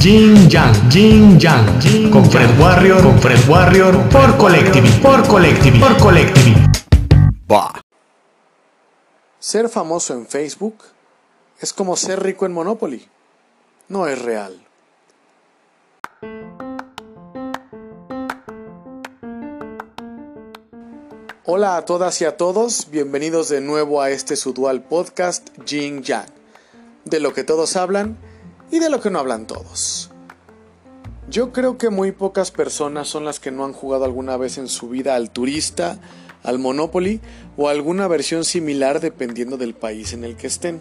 Jin Yang, Jin Yang, con Fred Warrior, con Fred Warrior, por Collective, por Collective, por Collective. Va. Ser famoso en Facebook es como ser rico en Monopoly. No es real. Hola a todas y a todos, bienvenidos de nuevo a este su dual podcast Jin Yang, de lo que todos hablan y de lo que no hablan todos. Yo creo que muy pocas personas son las que no han jugado alguna vez en su vida al turista, al Monopoly o alguna versión similar dependiendo del país en el que estén.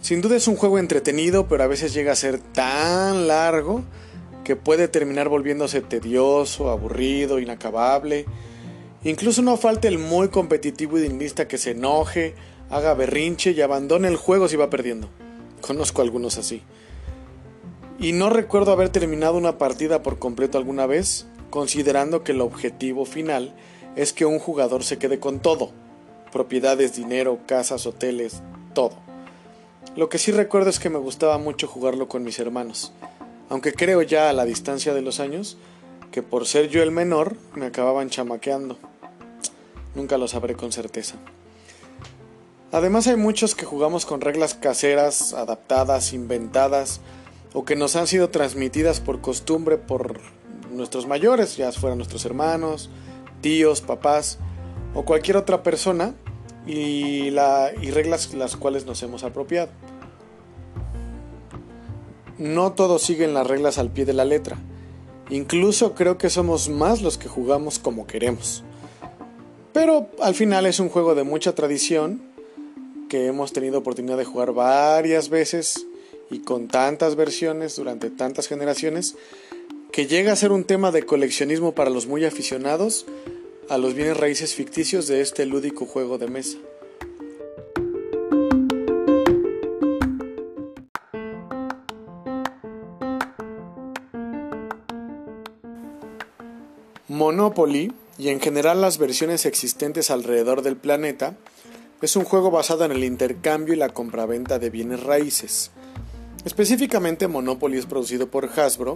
Sin duda es un juego entretenido, pero a veces llega a ser tan largo que puede terminar volviéndose tedioso, aburrido, inacabable. Incluso no falta el muy competitivo y dinista que se enoje, haga berrinche y abandone el juego si va perdiendo. Conozco algunos así. Y no recuerdo haber terminado una partida por completo alguna vez, considerando que el objetivo final es que un jugador se quede con todo. Propiedades, dinero, casas, hoteles, todo. Lo que sí recuerdo es que me gustaba mucho jugarlo con mis hermanos, aunque creo ya a la distancia de los años que por ser yo el menor me acababan chamaqueando. Nunca lo sabré con certeza. Además hay muchos que jugamos con reglas caseras, adaptadas, inventadas, o que nos han sido transmitidas por costumbre por nuestros mayores, ya fueran nuestros hermanos, tíos, papás o cualquier otra persona, y, y reglas las cuales nos hemos apropiado. No todos siguen las reglas al pie de la letra. Incluso creo que somos más los que jugamos como queremos. Pero al final es un juego de mucha tradición que hemos tenido oportunidad de jugar varias veces y con tantas versiones durante tantas generaciones que llega a ser un tema de coleccionismo para los muy aficionados a los bienes raíces ficticios de este lúdico juego de mesa. Monopoly, y en general las versiones existentes alrededor del planeta, es un juego basado en el intercambio y la compraventa de bienes raíces. Específicamente Monopoly es producido por Hasbro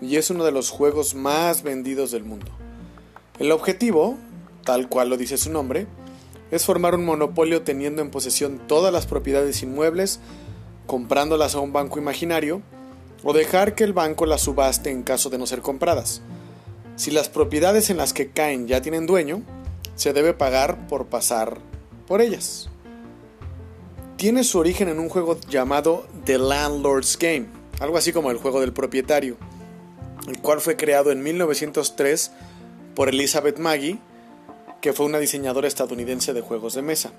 y es uno de los juegos más vendidos del mundo. El objetivo, tal cual lo dice su nombre, es formar un monopolio teniendo en posesión todas las propiedades inmuebles, comprándolas a un banco imaginario, o dejar que el banco las subaste en caso de no ser compradas. Si las propiedades en las que caen ya tienen dueño, se debe pagar por pasar por ellas. Tiene su origen en un juego llamado The Landlord's Game, algo así como el juego del propietario, el cual fue creado en 1903 por Elizabeth Maggie, que fue una diseñadora estadounidense de juegos de mesa.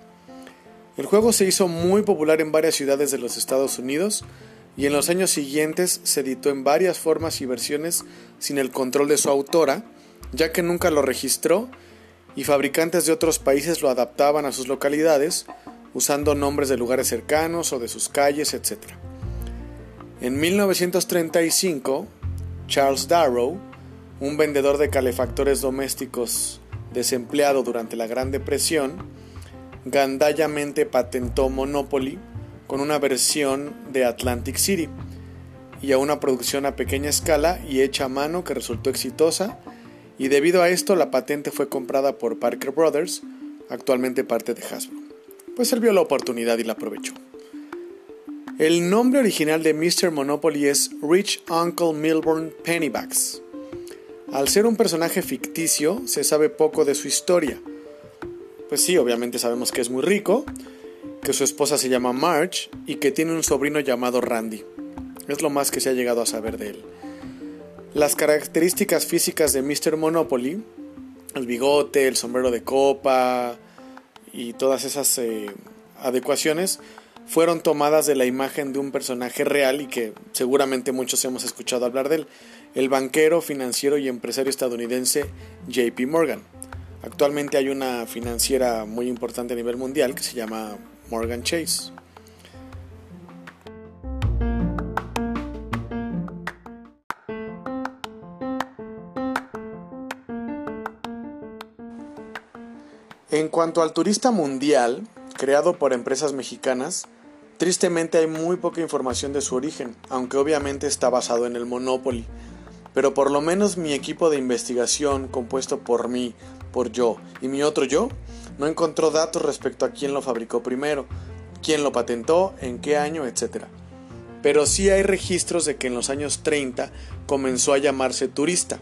El juego se hizo muy popular en varias ciudades de los Estados Unidos y en los años siguientes se editó en varias formas y versiones sin el control de su autora, ya que nunca lo registró y fabricantes de otros países lo adaptaban a sus localidades usando nombres de lugares cercanos o de sus calles, etc. En 1935, Charles Darrow, un vendedor de calefactores domésticos desempleado durante la Gran Depresión, gandallamente patentó Monopoly con una versión de Atlantic City y a una producción a pequeña escala y hecha a mano que resultó exitosa y debido a esto la patente fue comprada por Parker Brothers, actualmente parte de Hasbro. Pues él vio la oportunidad y la aprovechó. El nombre original de Mr. Monopoly es Rich Uncle Milburn Pennybags. Al ser un personaje ficticio, se sabe poco de su historia. Pues sí, obviamente sabemos que es muy rico, que su esposa se llama Marge y que tiene un sobrino llamado Randy. Es lo más que se ha llegado a saber de él. Las características físicas de Mr. Monopoly, el bigote, el sombrero de copa y todas esas eh, adecuaciones, fueron tomadas de la imagen de un personaje real y que seguramente muchos hemos escuchado hablar de él, el banquero, financiero y empresario estadounidense JP Morgan. Actualmente hay una financiera muy importante a nivel mundial que se llama Morgan Chase. Cuanto al turista mundial, creado por empresas mexicanas, Tristemente hay muy poca información de su origen, aunque obviamente está basado en el Monopoly. Pero por lo menos mi equipo de investigación, compuesto por mí, por yo y mi otro yo, no encontró datos respecto a quién lo fabricó primero, quién lo patentó, en qué año, etc. Pero sí hay registros de que en los años 30 comenzó a llamarse turista,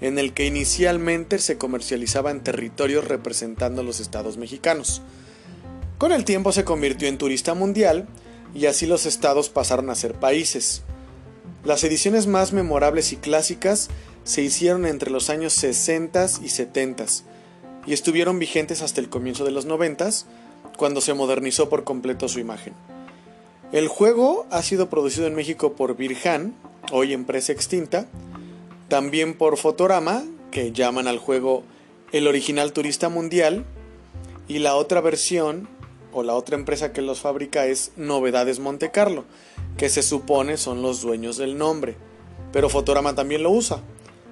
en el que inicialmente se comercializaba en territorios representando los estados mexicanos. Con el tiempo se convirtió en turista mundial y así los estados pasaron a ser países. Las ediciones más memorables y clásicas se hicieron entre los años 60 y 70 y estuvieron vigentes hasta el comienzo de los 90 cuando se modernizó por completo su imagen. El juego ha sido producido en México por Virjan, hoy empresa extinta, también por Fotorama, que llaman al juego el original turista mundial, y la otra versión o la otra empresa que los fabrica es Novedades Monte Carlo, que se supone son los dueños del nombre. Pero Fotorama también lo usa.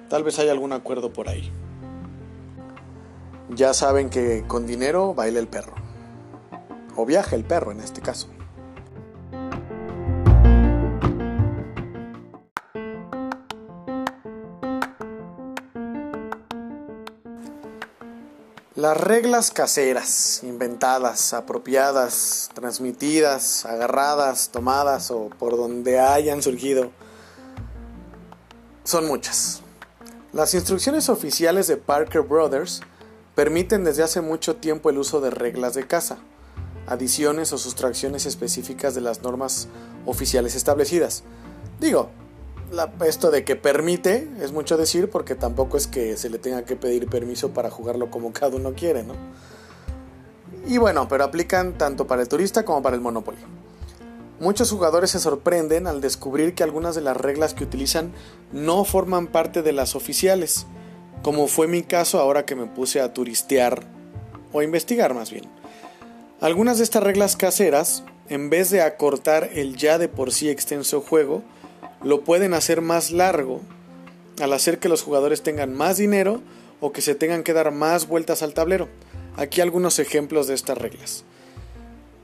Tal vez haya algún acuerdo por ahí. Ya saben que con dinero baila el perro. O viaja el perro en este caso. Las reglas caseras, inventadas, apropiadas, transmitidas, agarradas, tomadas o por donde hayan surgido, son muchas. Las instrucciones oficiales de Parker Brothers permiten desde hace mucho tiempo el uso de reglas de caza, adiciones o sustracciones específicas de las normas oficiales establecidas. Digo, esto de que permite es mucho decir porque tampoco es que se le tenga que pedir permiso para jugarlo como cada uno quiere, ¿no? Y bueno, pero aplican tanto para el turista como para el Monopoly. Muchos jugadores se sorprenden al descubrir que algunas de las reglas que utilizan no forman parte de las oficiales, como fue mi caso ahora que me puse a turistear o investigar más bien. Algunas de estas reglas caseras, en vez de acortar el ya de por sí extenso juego, lo pueden hacer más largo al hacer que los jugadores tengan más dinero o que se tengan que dar más vueltas al tablero. Aquí algunos ejemplos de estas reglas.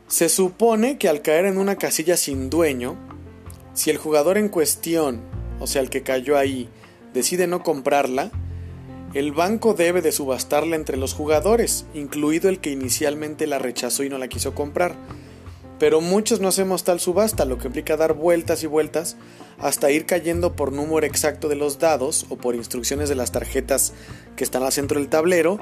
Se supone que al caer en una casilla sin dueño, si el jugador en cuestión, o sea el que cayó ahí, decide no comprarla, el banco debe de subastarla entre los jugadores, incluido el que inicialmente la rechazó y no la quiso comprar. Pero muchos no hacemos tal subasta, lo que implica dar vueltas y vueltas hasta ir cayendo por número exacto de los dados o por instrucciones de las tarjetas que están al centro del tablero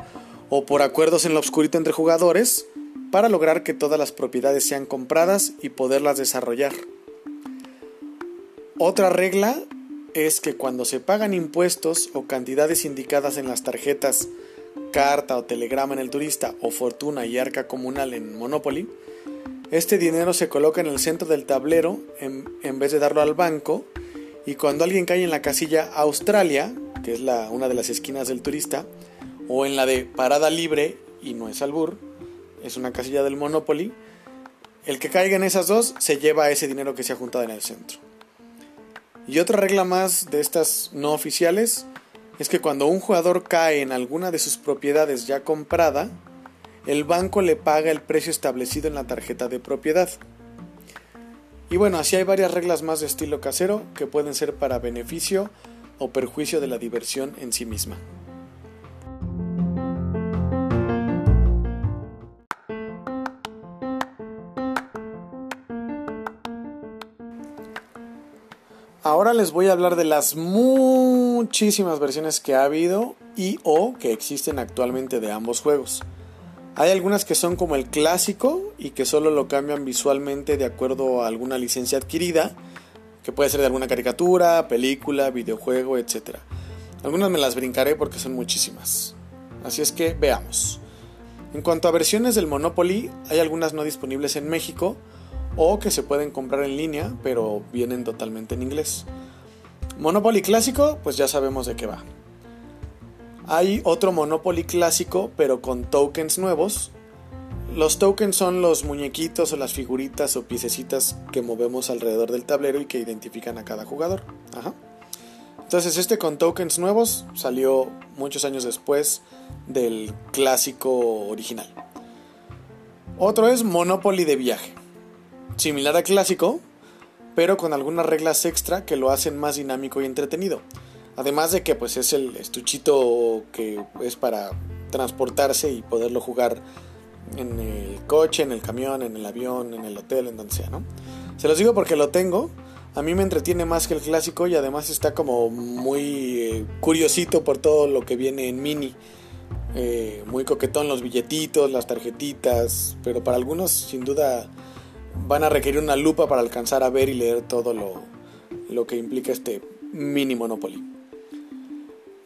o por acuerdos en lo obscurito entre jugadores para lograr que todas las propiedades sean compradas y poderlas desarrollar. Otra regla es que cuando se pagan impuestos o cantidades indicadas en las tarjetas carta o telegrama en el turista o fortuna y arca comunal en Monopoly, este dinero se coloca en el centro del tablero en, vez de darlo al banco y cuando alguien cae en la casilla Australia, que es la, una de las esquinas del turista, o en la de parada libre, y no es albur, es una casilla del Monopoly, el que caiga en esas dos se lleva ese dinero que se ha juntado en el centro. Y otra regla más de estas no oficiales es que cuando un jugador cae en alguna de sus propiedades ya comprada, el banco le paga el precio establecido en la tarjeta de propiedad. Y bueno, así hay varias reglas más de estilo casero que pueden ser para beneficio o perjuicio de la diversión en sí misma. Ahora les voy a hablar de las muchísimas versiones que ha habido y o que existen actualmente de ambos juegos. Hay algunas que son como el clásico y que solo lo cambian visualmente de acuerdo a alguna licencia adquirida, que puede ser de alguna caricatura, película, videojuego, etc. Algunas me las brincaré porque son muchísimas. Así es que veamos. En cuanto a versiones del Monopoly, hay algunas no disponibles en México o que se pueden comprar en línea, pero vienen totalmente en inglés. Monopoly clásico, pues ya sabemos de qué va. Hay otro Monopoly clásico, pero con tokens nuevos. Los tokens son los muñequitos o las figuritas o piececitas que movemos alrededor del tablero y que identifican a cada jugador. Entonces este con tokens nuevos salió muchos años después del clásico original. Otro es Monopoly de viaje. similar al clásico, pero con algunas reglas extra que lo hacen más dinámico y entretenido. Además de que pues es el estuchito que es para transportarse y poderlo jugar en el coche, en el camión, en el avión, en el hotel, en donde sea, ¿no? Se los digo porque lo tengo. A mí me entretiene más que el clásico y además está como muy eh, curiosito por todo lo que viene en mini. Eh, muy coquetón los billetitos, las tarjetitas, pero para algunos sin duda van a requerir una lupa para alcanzar a ver y leer todo lo, lo que implica este mini Monopoly.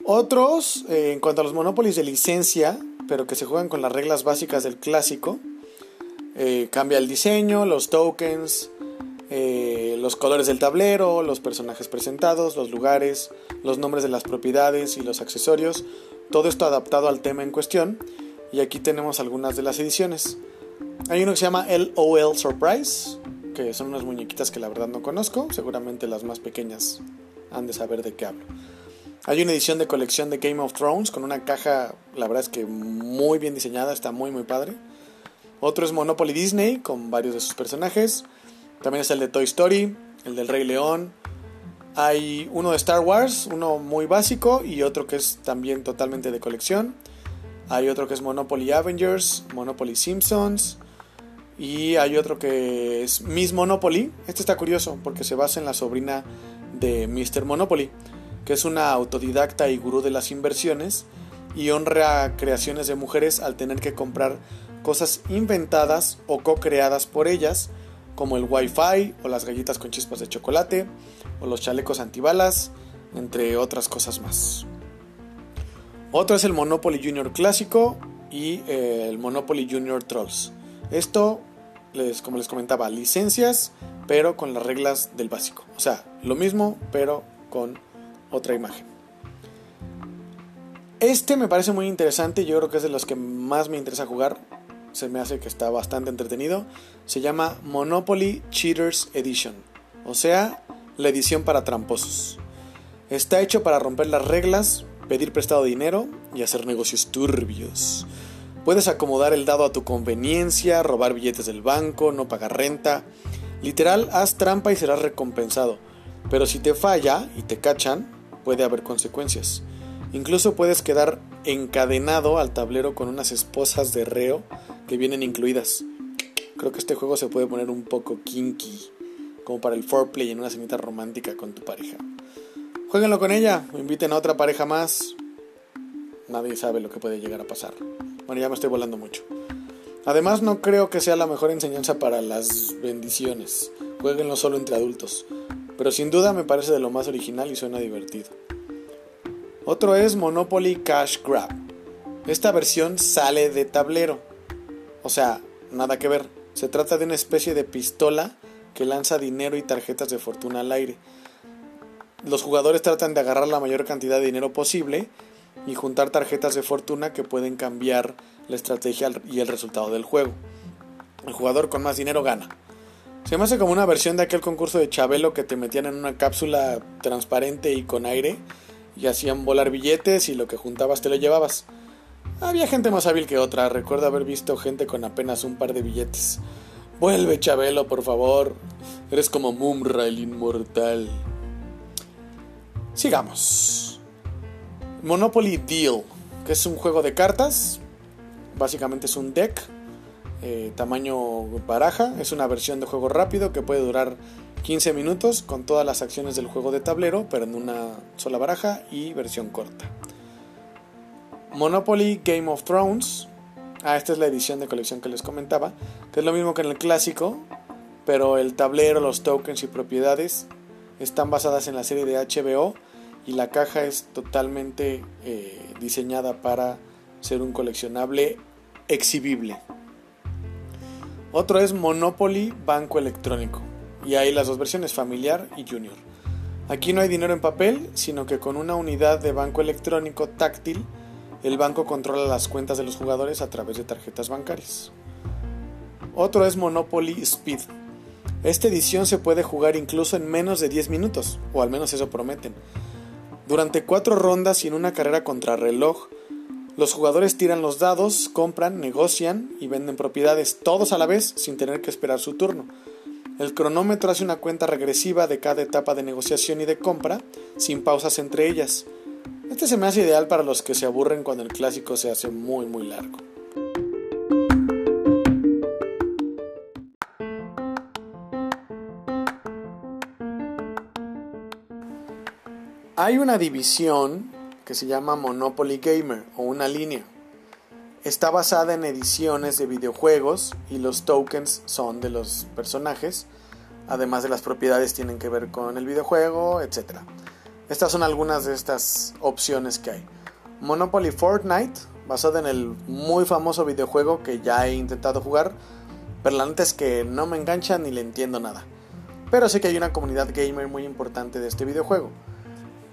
Otros, eh, en cuanto a los Monopolies de licencia, pero que se juegan con las reglas básicas del clásico, cambia el diseño, los tokens, eh, los colores del tablero, los personajes presentados, los lugares, los nombres de las propiedades y los accesorios, todo esto adaptado al tema en cuestión. Y aquí tenemos algunas de las ediciones. Hay uno que se llama LOL Surprise, que son unas muñequitas que la verdad no conozco, seguramente las más pequeñas han de saber de qué hablo. Hay una edición de colección de Game of Thrones con una caja, la verdad es que muy bien diseñada, está muy muy padre. Otro es Monopoly Disney con varios de sus personajes. También es el de Toy Story, el del Rey León. Hay uno de Star Wars, uno muy básico y otro que es también totalmente de colección. Hay otro que es Monopoly Avengers, Monopoly Simpsons. Y hay otro que es Miss Monopoly. Este está curioso porque se basa en la sobrina de Mr. Monopoly, que es una autodidacta y gurú de las inversiones y honra creaciones de mujeres al tener que comprar cosas inventadas o co-creadas por ellas como el Wi-Fi o las galletas con chispas de chocolate o los chalecos antibalas, entre otras cosas más. Otro es el Monopoly Junior clásico y eh, el Monopoly Junior Trolls. Esto, les, como les comentaba, licencias, pero con las reglas del básico. O sea, lo mismo, pero con otra imagen. Este me parece muy interesante, yo creo que es de los que más me interesa jugar se me hace que está bastante entretenido. Se llama Monopoly Cheaters Edition, o sea, la edición para tramposos. Está hecho para romper las reglas, pedir prestado dinero y hacer negocios turbios. Puedes acomodar el dado a tu conveniencia, robar billetes del banco, no pagar renta. Literal, haz trampa y serás recompensado. Pero si te falla y te cachan, puede haber consecuencias. Incluso puedes quedar encadenado al tablero con unas esposas de reo que vienen incluidas. Creo que este juego se puede poner un poco kinky, como para el foreplay en una cenita romántica con tu pareja. Jueguenlo con ella, o inviten a otra pareja más. Nadie sabe lo que puede llegar a pasar. Bueno, ya me estoy volando mucho. Además, no creo que sea la mejor enseñanza para las bendiciones. Jueguenlo solo entre adultos. Pero sin duda me parece de lo más original y suena divertido. Otro es Monopoly Cash Grab. Esta versión sale de tablero. O sea, nada que ver. Se trata de una especie de pistola que lanza dinero y tarjetas de fortuna al aire. Los jugadores tratan de agarrar la mayor cantidad de dinero posible y juntar tarjetas de fortuna que pueden cambiar la estrategia y el resultado del juego. El jugador con más dinero gana. Se me hace como una versión de aquel concurso de Chabelo que te metían en una cápsula transparente y con aire y hacían volar billetes y lo que juntabas te lo llevabas. Había gente más hábil que otra, recuerdo haber visto gente con apenas un par de billetes. Vuelve, Chabelo, por favor. Eres como Mumra, el inmortal. Sigamos. Monopoly Deal, que es un juego de cartas. Básicamente es un deck. Eh, tamaño baraja. Es una versión de juego rápido que puede durar 15 minutos con todas las acciones del juego de tablero, pero en una sola baraja y versión corta. Monopoly Game of Thrones. Ah, esta es la edición de colección que les comentaba, que es lo mismo que en el clásico, pero el tablero, los tokens y propiedades están basadas en la serie de HBO y la caja es totalmente eh, diseñada para ser un coleccionable exhibible. Otro es Monopoly Banco Electrónico y hay las dos versiones, familiar y junior. Aquí no hay dinero en papel, sino que con una unidad de banco electrónico táctil el banco controla las cuentas de los jugadores a través de tarjetas bancarias. Otro es Monopoly Speed. Esta edición se puede jugar incluso en menos de 10 minutos, o al menos eso prometen. Durante cuatro rondas y en una carrera contra reloj, los jugadores tiran los dados, compran, negocian y venden propiedades, todos a la vez sin tener que esperar su turno. El cronómetro hace una cuenta regresiva de cada etapa de negociación y de compra, sin pausas entre ellas. Este se me hace ideal para los que se aburren cuando el clásico se hace muy muy largo. Hay una división que se llama Monopoly Gamer una línea. Está basada en ediciones de videojuegos y los tokens son de los personajes. Además de las propiedades tienen que ver con el videojuego, etc. Estas son algunas de estas opciones que hay. Monopoly Fortnite, basada en el muy famoso videojuego que ya he intentado jugar, pero la neta es que no me engancha ni le entiendo nada. Pero sé que hay una comunidad gamer muy importante de este videojuego.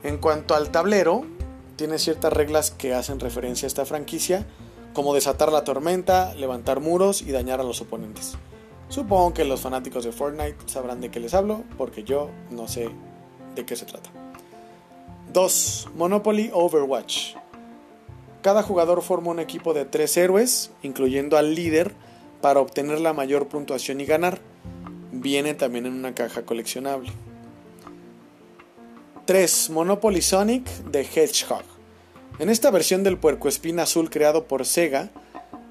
En cuanto al tablero, tiene ciertas reglas que hacen referencia a esta franquicia, como desatar la tormenta, levantar muros y dañar a los oponentes. Supongo que los fanáticos de Fortnite sabrán de qué les hablo, porque yo no sé de qué se trata. 2. Monopoly Overwatch. Cada jugador forma un equipo de tres héroes, incluyendo al líder, para obtener la mayor puntuación y ganar. Viene también en una caja coleccionable. 3. Monopoly Sonic de Hedgehog. En esta versión del puercoespín azul creado por Sega,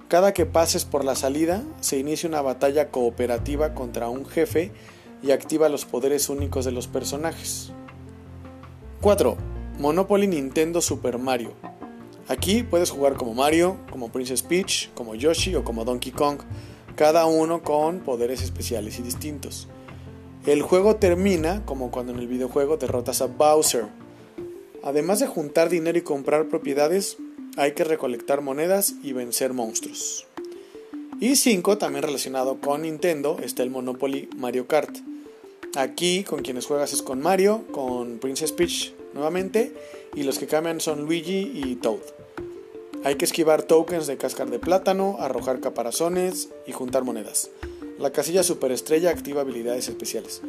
cada que pases por la salida se inicia una batalla cooperativa contra un jefe y activa los poderes únicos de los personajes. 4. Monopoly Nintendo Super Mario. Aquí puedes jugar como Mario, como Princess Peach, como Yoshi o como Donkey Kong, cada uno con poderes especiales y distintos. El juego termina como cuando en el videojuego derrotas a Bowser. Además de juntar dinero y comprar propiedades, hay que recolectar monedas y vencer monstruos. Y 5, también relacionado con Nintendo, está el Monopoly Mario Kart. Aquí con quienes juegas es con Mario, con Princess Peach nuevamente, y los que cambian son Luigi y Toad. Hay que esquivar tokens de cáscar de plátano, arrojar caparazones y juntar monedas. La casilla superestrella activa habilidades especiales.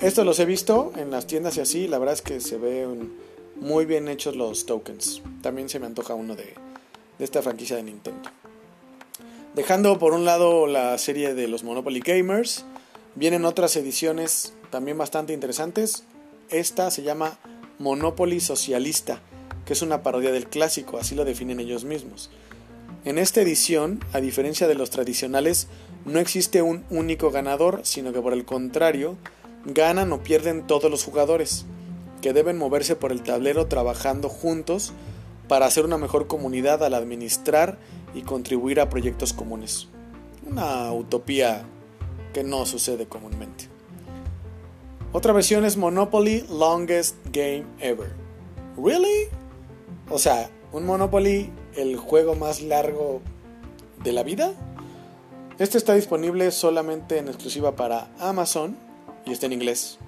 Esto los he visto en las tiendas y así, la verdad es que se ven muy bien hechos los tokens. También se me antoja uno de, de esta franquicia de Nintendo. Dejando por un lado la serie de los Monopoly Gamers, vienen otras ediciones también bastante interesantes. Esta se llama Monopoly Socialista, que es una parodia del clásico, así lo definen ellos mismos. En esta edición, a diferencia de los tradicionales, no existe un único ganador, sino que por el contrario, ganan o pierden todos los jugadores, que deben moverse por el tablero trabajando juntos para hacer una mejor comunidad al administrar y contribuir a proyectos comunes. Una utopía que no sucede comúnmente. Otra versión es Monopoly Longest Game Ever. ¿Really? O sea, un Monopoly, el juego más largo de la vida. Este está disponible solamente en exclusiva para Amazon y está en inglés.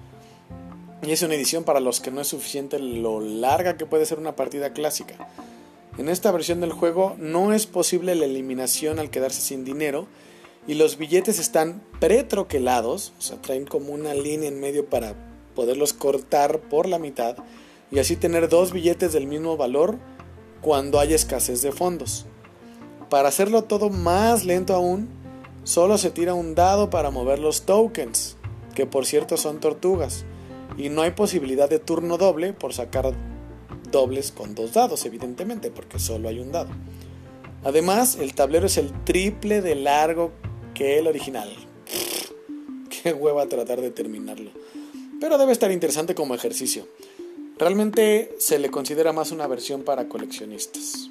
Y es una edición para los que no es suficiente lo larga que puede ser una partida clásica. En esta versión del juego no es posible la eliminación al quedarse sin dinero y los billetes están pretroquelados, o sea, traen como una línea en medio para poderlos cortar por la mitad y así tener dos billetes del mismo valor cuando hay escasez de fondos. Para hacerlo todo más lento aún, solo se tira un dado para mover los tokens, que por cierto son tortugas, y no hay posibilidad de turno doble por sacar dobles con dos dados, evidentemente, porque solo hay un dado. Además, el tablero es el triple de largo que el original. Qué hueva tratar de terminarlo. Pero debe estar interesante como ejercicio. Realmente se le considera más una versión para coleccionistas.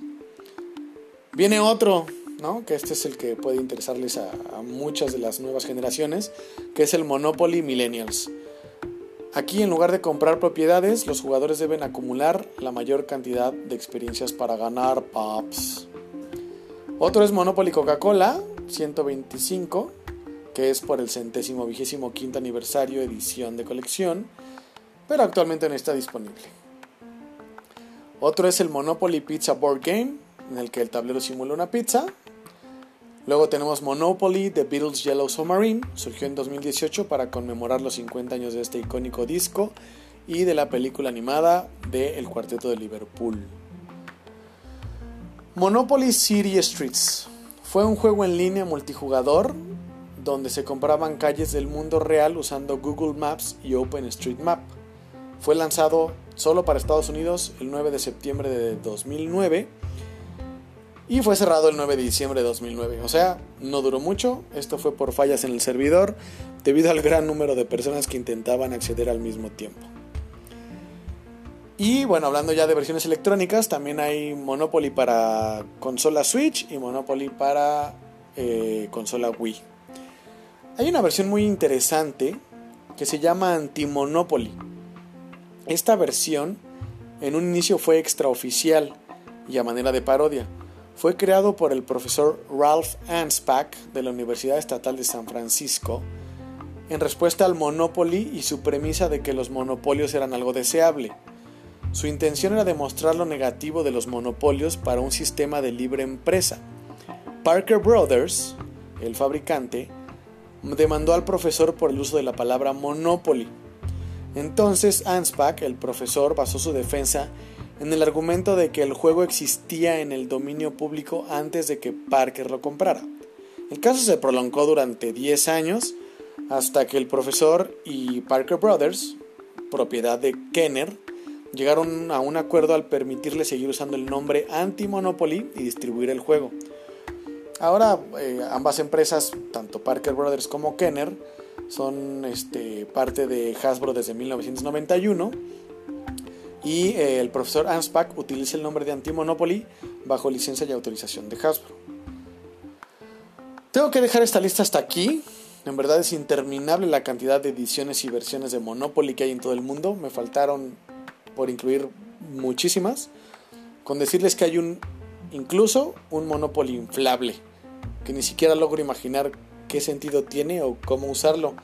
Viene otro, ¿no? que este es el que puede interesarles a, a, muchas de las nuevas generaciones, que es el Monopoly Millennials. Aquí en lugar de comprar propiedades, los jugadores deben acumular la mayor cantidad de experiencias para ganar pops. Otro es Monopoly Coca-Cola 125, que es por el centésimo vigésimo quinto aniversario edición de colección pero actualmente no está disponible. Otro es el Monopoly Pizza Board Game, en el que el tablero simula una pizza. Luego tenemos Monopoly The Beatles Yellow Submarine, surgió en 2018 para conmemorar los 50 años de este icónico disco y de la película animada de El Cuarteto de Liverpool. Monopoly City Streets fue un juego en línea multijugador donde se compraban calles del mundo real usando Google Maps y OpenStreetMap. Fue lanzado solo para Estados Unidos el 9 de septiembre de 2009 y fue cerrado el 9 de diciembre de 2009. O sea, no duró mucho, esto fue por fallas en el servidor debido al gran número de personas que intentaban acceder al mismo tiempo. Y bueno, hablando ya de versiones electrónicas, también hay Monopoly para consola Switch y Monopoly para eh, consola Wii. Hay una versión muy interesante que se llama Anti-Monopoly. Esta versión en un inicio fue extraoficial y a manera de parodia. Fue creado por el profesor Ralph Anspach de la Universidad Estatal de San Francisco en respuesta al Monopoly y su premisa de que los monopolios eran algo deseable. Su intención era demostrar lo negativo de los monopolios para un sistema de libre empresa. Parker Brothers, el fabricante, demandó al profesor por el uso de la palabra monopoly. Entonces Anspach, el profesor, basó su defensa en el argumento de que el juego existía en el dominio público antes de que Parker lo comprara. El caso se prolongó durante 10 años hasta que el profesor y Parker Brothers, propiedad de Kenner, llegaron a un acuerdo al permitirle seguir usando el nombre Anti-Monopoly y distribuir el juego. Ahora eh, ambas empresas, tanto Parker Brothers como Kenner, son este, parte de Hasbro desde 1991 y eh, el profesor Anspach utiliza el nombre de Anti-Monopoly bajo licencia y autorización de Hasbro. Tengo que dejar esta lista hasta aquí. En verdad es interminable la cantidad de ediciones y versiones de Monopoly que hay en todo el mundo. Me faltaron por incluir muchísimas, con decirles que hay un, incluso un Monopoly inflable, que ni siquiera logro imaginar qué sentido tiene o cómo usarlo,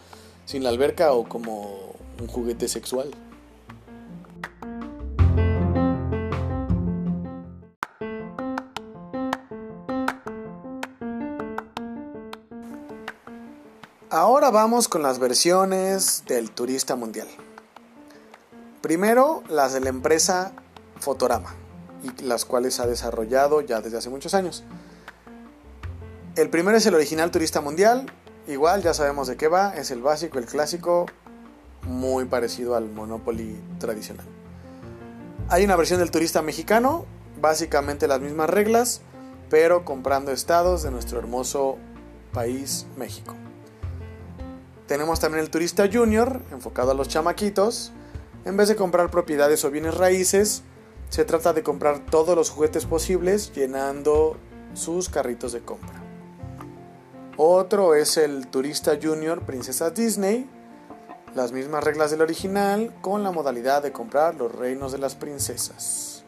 sin la alberca o como un juguete sexual. Ahora vamos con las versiones del turista mundial. Primero, las de la empresa Fotorama, y las cuales ha desarrollado ya desde hace muchos años. El primero es el original Turista Mundial, igual ya sabemos de qué va, es el básico, el clásico, muy parecido al Monopoly tradicional. Hay una versión del Turista Mexicano, básicamente las mismas reglas, pero comprando estados de nuestro hermoso país México. Tenemos también el Turista Junior, enfocado a los chamaquitos, en vez de comprar propiedades o bienes raíces, se trata de comprar todos los juguetes posibles llenando sus carritos de compra. Otro es el Turista Junior Princesa Disney, las mismas reglas del original con la modalidad de comprar los reinos de las princesas.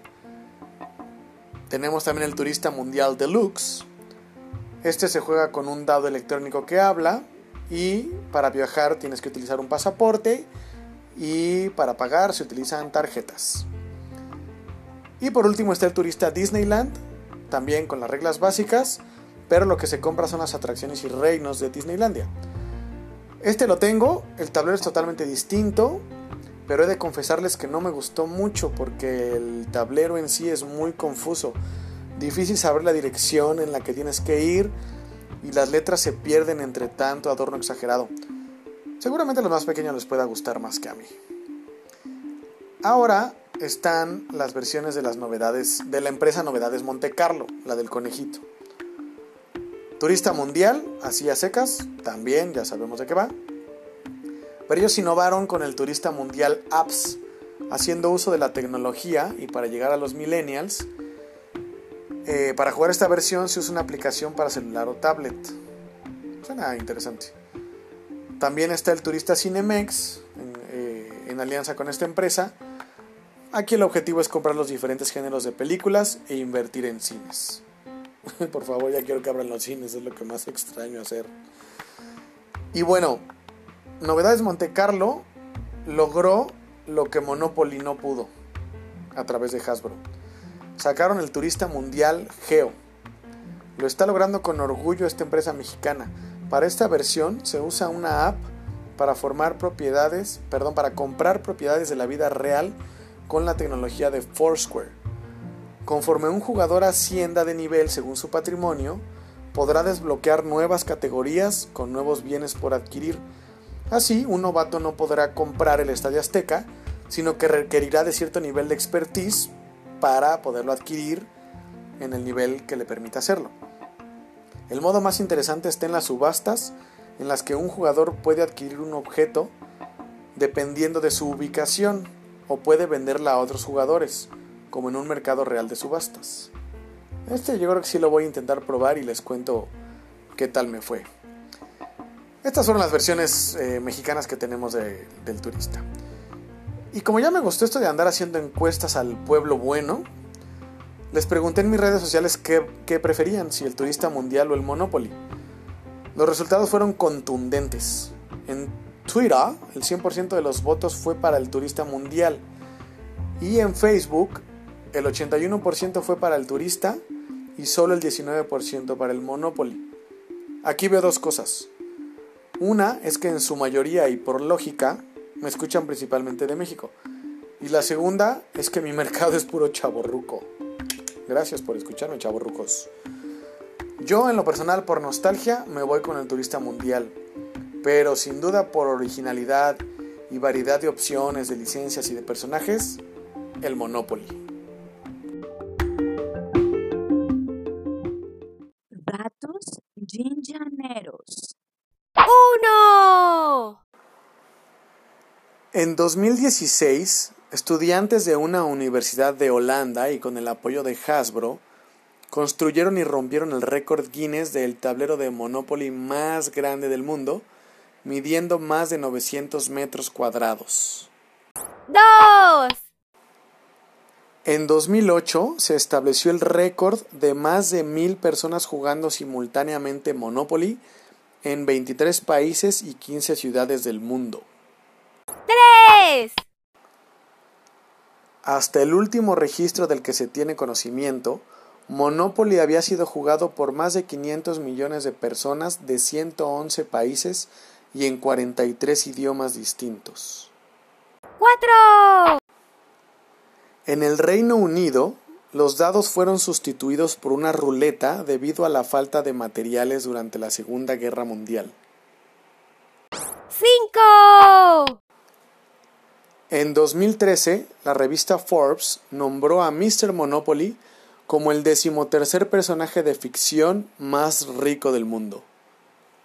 Tenemos también el Turista Mundial Deluxe. Este se juega con un dado electrónico que habla y para viajar tienes que utilizar un pasaporte y para pagar se utilizan tarjetas. Y por último está el turista Disneyland, también con las reglas básicas, pero lo que se compra son las atracciones y reinos de Disneylandia. Este lo tengo, el tablero es totalmente distinto, pero he de confesarles que no me gustó mucho porque el tablero en sí es muy confuso. Difícil saber la dirección en la que tienes que ir y las letras se pierden entre tanto adorno exagerado. Seguramente a los más pequeños les pueda gustar más que a mí. Ahora están las versiones de las novedades de la empresa Novedades Monte Carlo, la del conejito. Turista Mundial, así a secas, también ya sabemos de qué va. Pero ellos innovaron con el Turista Mundial Apps, haciendo uso de la tecnología y para llegar a los millennials. Eh, para jugar esta versión se usa una aplicación para celular o tablet. Suena interesante. También está el turista Cinemex eh, en, alianza con esta empresa. Aquí el objetivo es comprar los diferentes géneros de películas e invertir en cines. Por favor, ya quiero que abran los cines, es lo que más extraño hacer. Y bueno, Novedades Monte Carlo logró lo que Monopoly no pudo a través de Hasbro. Sacaron el turista mundial Geo. Lo está logrando con orgullo esta empresa mexicana para esta versión se usa una app para formar propiedades, perdón, para comprar propiedades de la vida real con la tecnología de Foursquare. Conforme un jugador ascienda de nivel según su patrimonio, podrá desbloquear nuevas categorías con nuevos bienes por adquirir. Así, un novato no podrá comprar el Estadio Azteca, sino que requerirá de cierto nivel de expertise para poderlo adquirir en el nivel que le permita hacerlo. El modo más interesante está en las subastas, en las que un jugador puede adquirir un objeto dependiendo de su ubicación o puede venderla a otros jugadores, como en un mercado real de subastas. Este yo creo que sí lo voy a intentar probar y les cuento qué tal me fue. Estas fueron las versiones eh, mexicanas que tenemos del turista. Y como ya me gustó esto de andar haciendo encuestas al pueblo bueno, les pregunté en mis redes sociales qué, qué preferían, si el turista mundial o el Monopoly. Los resultados fueron contundentes. En Twitter, el 100% de los votos fue para el turista mundial. Y en Facebook, el 81% fue para el turista y solo el 19% para el Monopoly. Aquí veo dos cosas. Una es que en su mayoría y por lógica me escuchan principalmente de México. Y la segunda es que mi mercado es puro chaborruco. Gracias por escucharme, chavos rucos. Yo, en lo personal, por nostalgia, me voy con el turista mundial. Pero sin duda, por originalidad y variedad de opciones, de licencias y de personajes, el Monopoly. Ginjaneros. ¡Uno! En 2016, Estudiantes de una universidad de Holanda y con el apoyo de Hasbro construyeron y rompieron el récord Guinness del tablero de Monopoly más grande del mundo, midiendo más de 900 metros cuadrados. ¡Dos! En 2008 se estableció el récord de más de mil personas jugando simultáneamente Monopoly en 23 países y 15 ciudades del mundo. ¡Tres! Hasta el último registro del que se tiene conocimiento, Monopoly había sido jugado por más de 500 millones de personas de 111 países y en 43 idiomas distintos. ¡Cuatro! En el Reino Unido, los dados fueron sustituidos por una ruleta debido a la falta de materiales durante la Segunda Guerra Mundial. ¡Cinco! En 2013, la revista Forbes nombró a Mr. Monopoly como el decimotercer personaje de ficción más rico del mundo.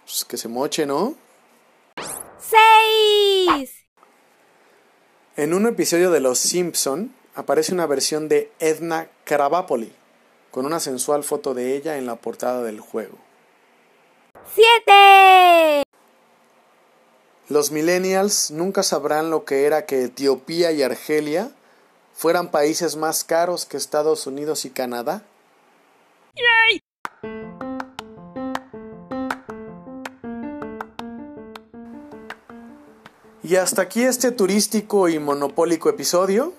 Pues que se moche, ¿no? ¡Seis! En un episodio de Los Simpson aparece una versión de Edna Krabappoli, con una sensual foto de ella en la portada del juego. ¡Siete! Los millennials nunca sabrán lo que era que Etiopía y Argelia fueran países más caros que Estados Unidos y Canadá. Y hasta aquí este turístico y monopólico episodio.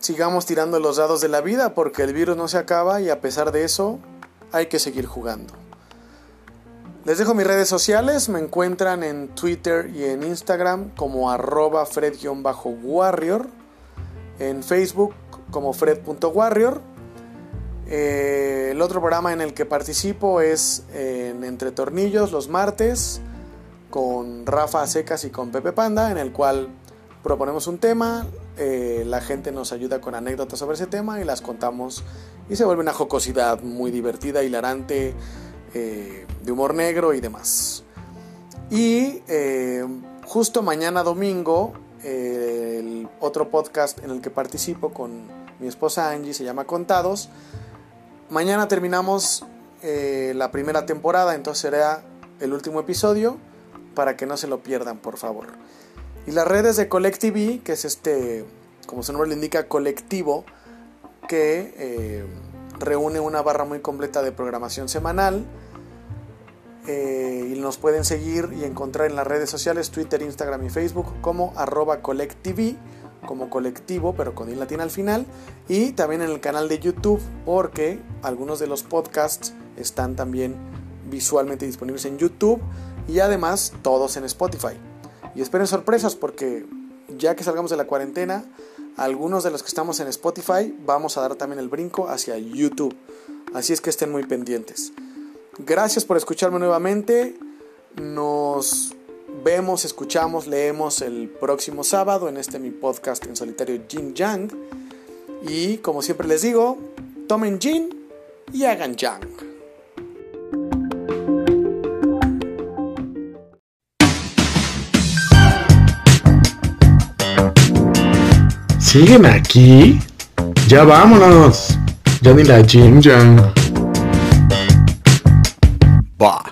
Sigamos tirando los dados de la vida porque el virus no se acaba y a pesar de eso hay que seguir jugando. Les dejo mis redes sociales, me encuentran en Twitter y en Instagram como arroba fred-warrior, en Facebook como fred.warrior. Eh, el otro programa en el que participo es en Entre Tornillos los martes con Rafa Secas y con Pepe Panda, en el cual proponemos un tema, eh, la gente nos ayuda con anécdotas sobre ese tema y las contamos y se vuelve una jocosidad muy divertida, hilarante eh, de humor negro y demás. Y eh, justo mañana domingo, eh, el otro podcast en el que participo con mi esposa Angie se llama Contados. Mañana terminamos la primera temporada, entonces será el último episodio para que no se lo pierdan, por favor. Y las redes de Collective, que es este, como su nombre le indica, colectivo, que reúne una barra muy completa de programación semanal. Eh, y nos pueden seguir y encontrar en las redes sociales, Twitter, Instagram y Facebook como arroba como colectivo, pero con i latina al final. Y también en el canal de YouTube, porque algunos de los podcasts están también visualmente disponibles en YouTube y además todos en Spotify. Y esperen sorpresas porque ya que salgamos de la cuarentena, algunos de los que estamos en Spotify vamos a dar también el brinco hacia YouTube. Así es que estén muy pendientes. Gracias por escucharme nuevamente. Nos vemos, escuchamos, leemos el próximo sábado en este mi podcast en solitario Jin Yang. Y como siempre les digo, tomen Jin y hagan Yang. ¿Siguen aquí? Ya vámonos. Ya ni la Jin Yang. Bah.